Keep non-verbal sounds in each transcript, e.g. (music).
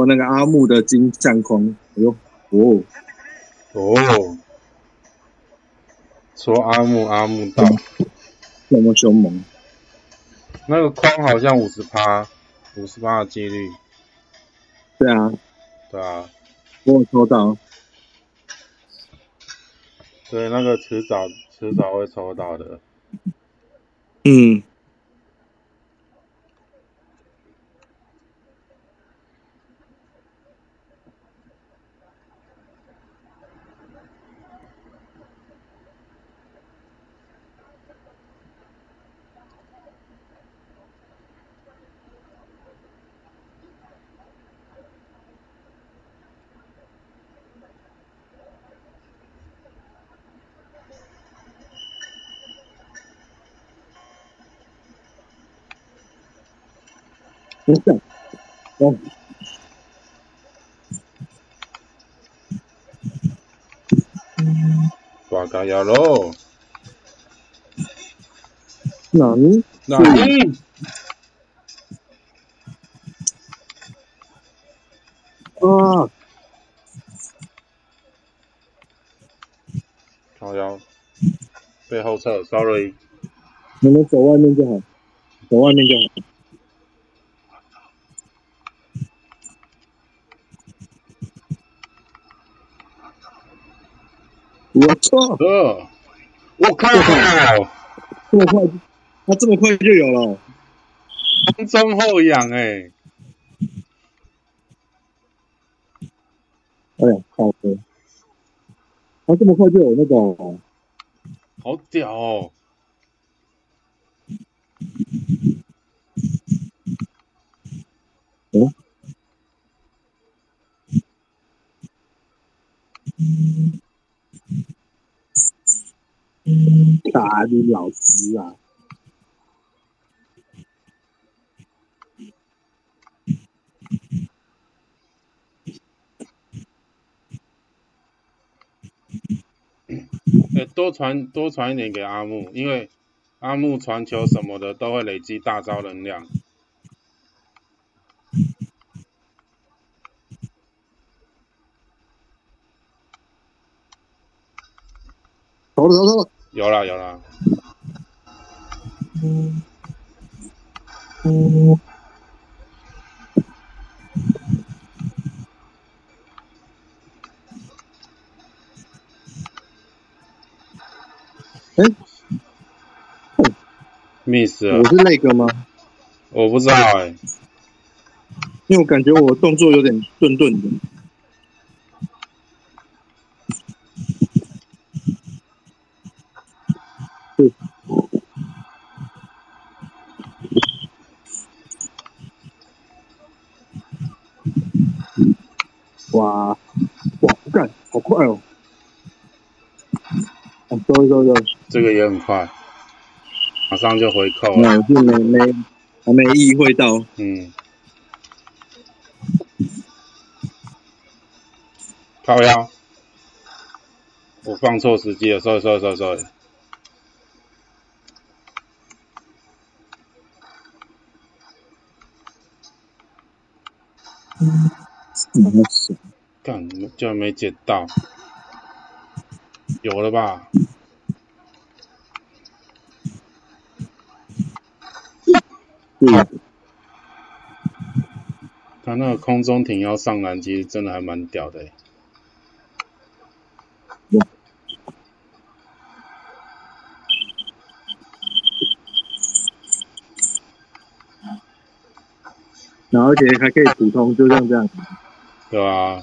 说那个阿木的金相框，哎呦，哦，哦，说阿木阿木到，那么凶猛，那个框好像五十趴，五十趴的几率，对啊，对啊，我有抽到，对，那个迟早迟早会抽到的。嗯，不是，哦，大家要喽，哪里？哪里啊，靠腰背后侧，sorry，你们走外面就好，走外面就好。我操！呃，我靠，这么快，他这么快就有了，前中后仰哎，哎呀，好的，他这么快就有那个，好屌哦，嗯，打你老师啊！哎，多传多传一点给阿木，因为阿木传球什么的都会累积大招能量。走了走了走了，有啦有啦，哎，miss 了我，是那个吗？我不知道哎、因为我感觉我动作有点顿顿的。啊，走走走，这个也很快，马上就回扣了。那我是没没还没意会到，嗯，靠腰，我放错时机了，sorry sorry sorry sorry。干，居然没捡到，有了吧？嗯，他那个空中挺腰上篮，其实真的还蛮屌的欸。然后而且还可以普通，就像这样。对吧？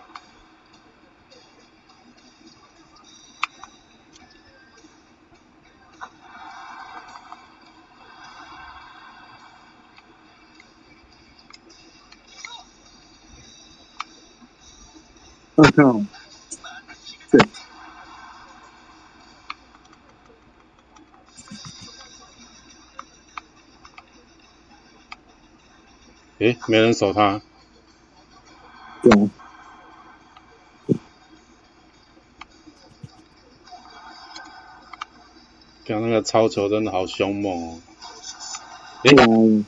那种，对。诶，没人守他。对。刚 (laughs) 那个超球真的好凶猛哦！诶。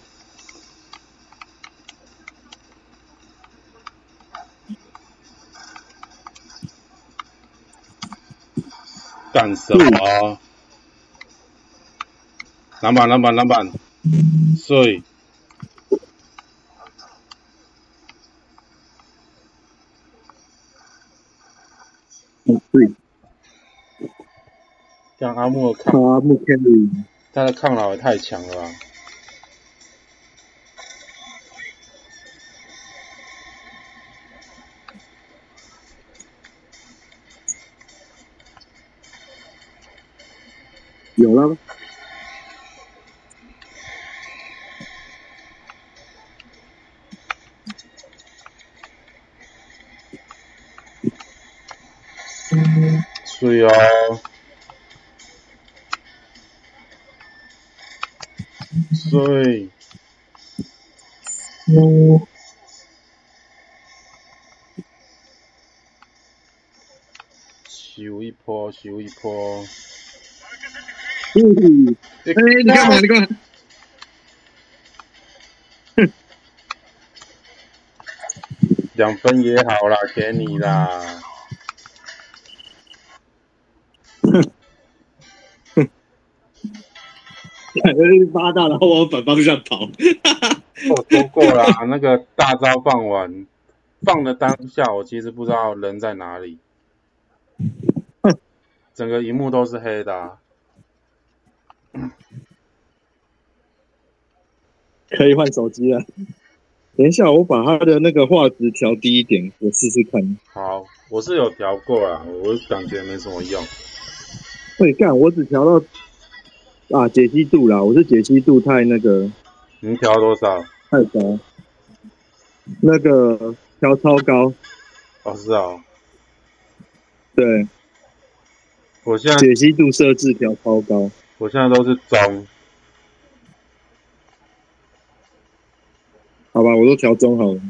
干什么？篮板篮板篮板，睡！嗯对，让阿木的他抗，目前的他的抗老也太强了吧？碎哦！碎！嗯，修一波，修一波。嗯，哎哎，你干嘛？你干嘛？两分也好啦，给你啦。八大，然后往反方向跑。我说过啦，(laughs) 那个大招放完，放的当下，我其实不知道人在哪里，(laughs) 整个荧幕都是黑的、啊。可以换手机了。等一下，我把它的那个画质调低一点，我试试看。好，我是有调过啊，我感觉没什么用。对，干，我只调到啊解析度啦，我是解析度太那个您调多少？太高，那个调超高。哦，是哦，对，我现在解析度设置调超高。我现在都是中，好吧，我都调中好了。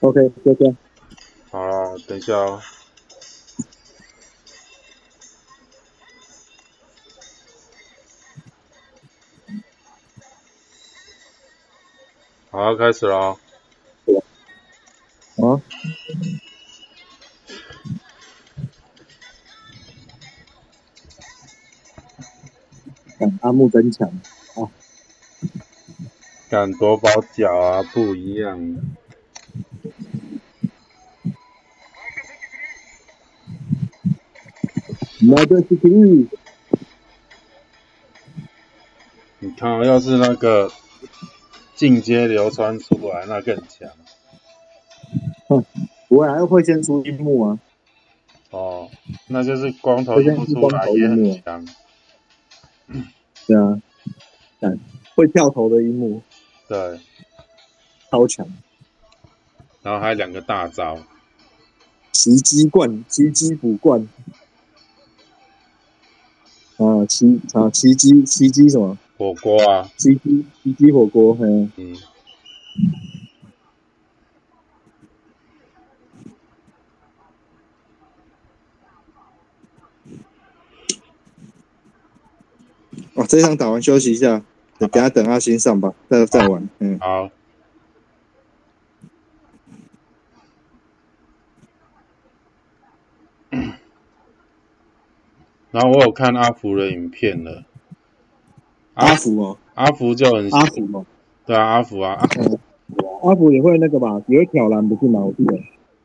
OK，就这样。等一下哦。好，开始了哦。啊，干阿木真强，敢夺宝脚啊，不一样。那这是体育，你看，要是那个进阶流川出来，那更强。哼我还会先出樱木啊，哦。那就是光头一不出来也很强。对啊，干会跳投的樱木对，超强，然后还有两个大招，奇迹冠，奇迹补冠，啊奇啊奇鸡奇鸡什么？火锅啊，奇鸡奇鸡火锅，嘿，嗯，哦，这一场打完休息一下，等等下等阿星上吧，再再玩，嗯，好。然后我有看阿福的影片了，阿福哦，阿福就很阿福哦，对啊，阿福啊，啊阿福也会那个吧，也会挑篮不是吗？我记得，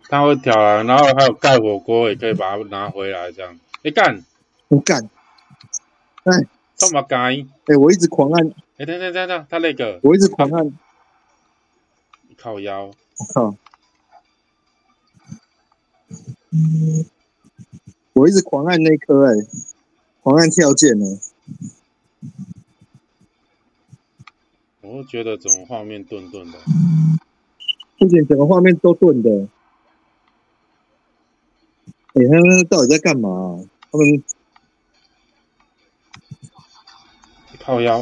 他会挑啊，然后还有盖火锅也可以把它拿回来这样。哎干，我干，这么干？哎，我一直狂按，哎等等等等，他那个我一直狂按，靠腰，我靠，我一直狂按那颗，哎，狂按跳键呢，我会觉得整个画面顿顿的。不仅整个画面都顿的。哎、他们到底在干嘛啊、他们靠腰，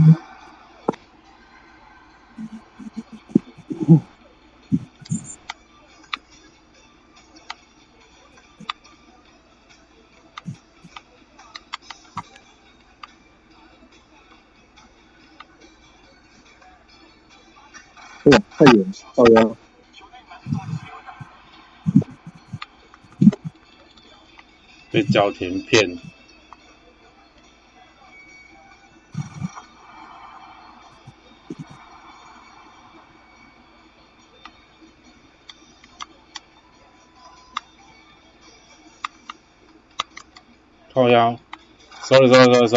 哇，太远了，靠腰，被焦停骗。靠腰，sorry sorry sorry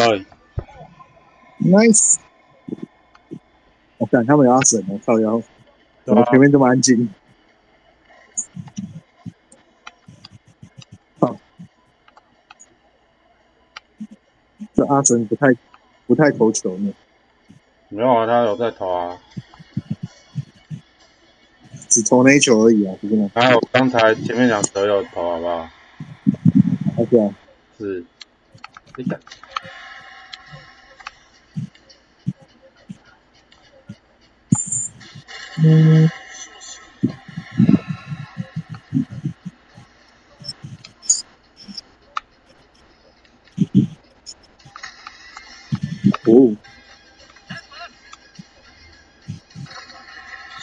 sorry，nice。我看他们有阿神哦，靠腰，怎么前面这么安静？好，这阿神不太不太投球呢，没有啊，他有在投啊。只投那一球而已啊，不是吗？还有刚才前面两球有投，好不好？还是啊，是，你看，哦，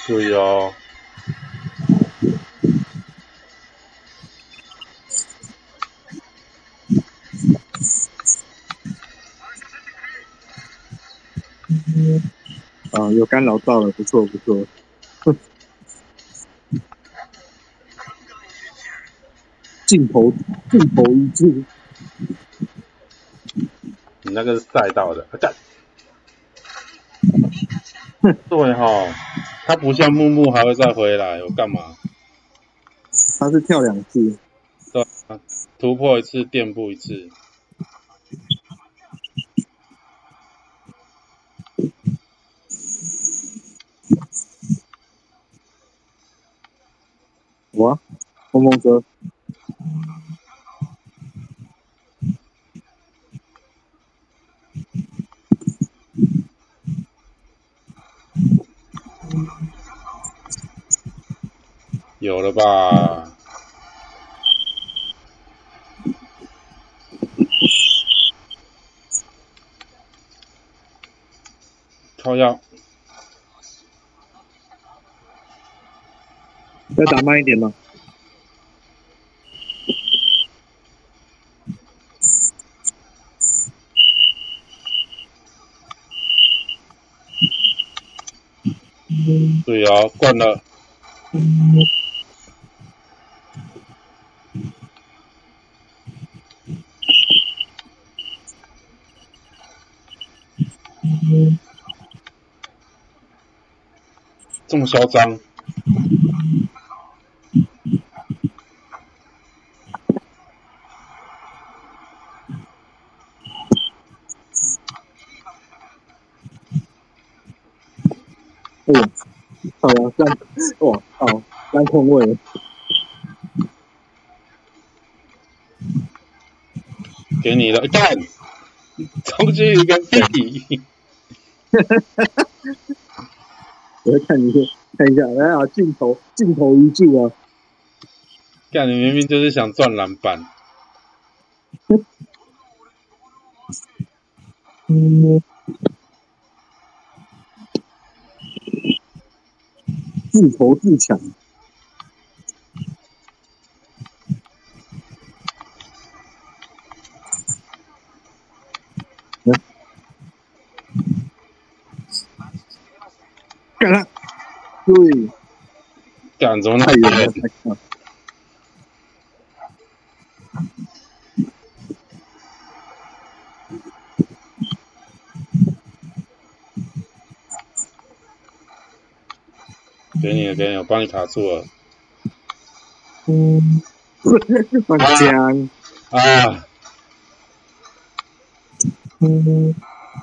注意哦。啊，有干扰到了，不错不错。哼镜头镜头一致，你那个是赛道的，啊干。(laughs) 对哈，他不像木木还会再回来，我干嘛？他是跳两次，对啊，突破一次垫步一次。哇，梦梦哥，有了吧？(laughs) 靠腰，再打慢一点吗？对呀，惯，了。这么嚣张，哎呀，好了，这样，哇，好，单空位，给你了，干！冲击一个屁！(laughs) 我再看一下，看一下，来啊，镜头镜头一致啊，干，你明明就是想赚篮板，嗯，(laughs) 自投自抢，来干了，对，干怎么那太远了，太远？太给你了，给你了，我帮你卡住了。嗯，我讲。啊，嗯，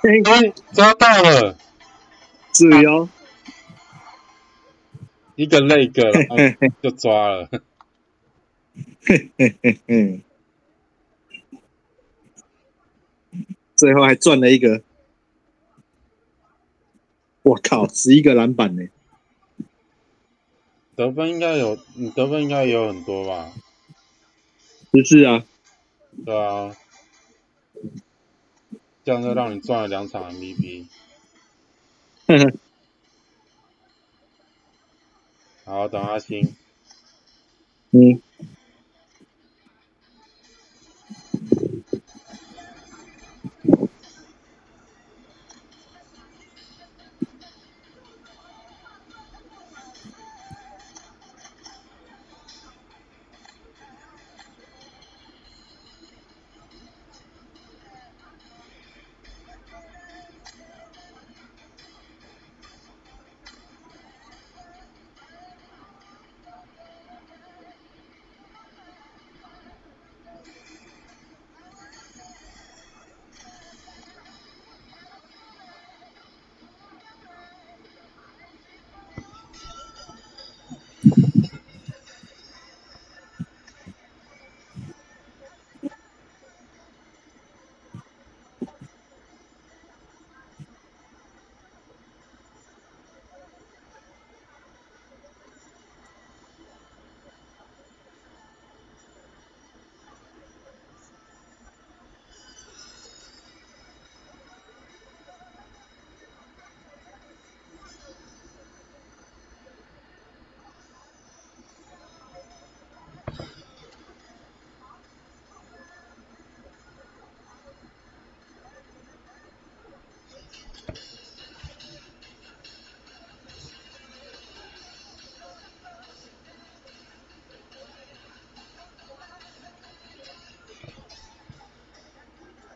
嘿，哎，抓到了，是哦。一个那个，就抓了。嘿嘿嘿嘿，最后还赚了一个。我靠，十一个篮板呢！得分应该有，你得分应该也有很多吧？不是啊，对啊，这样就让你赚了两场 MVP。呵呵，好，等阿星。嗯，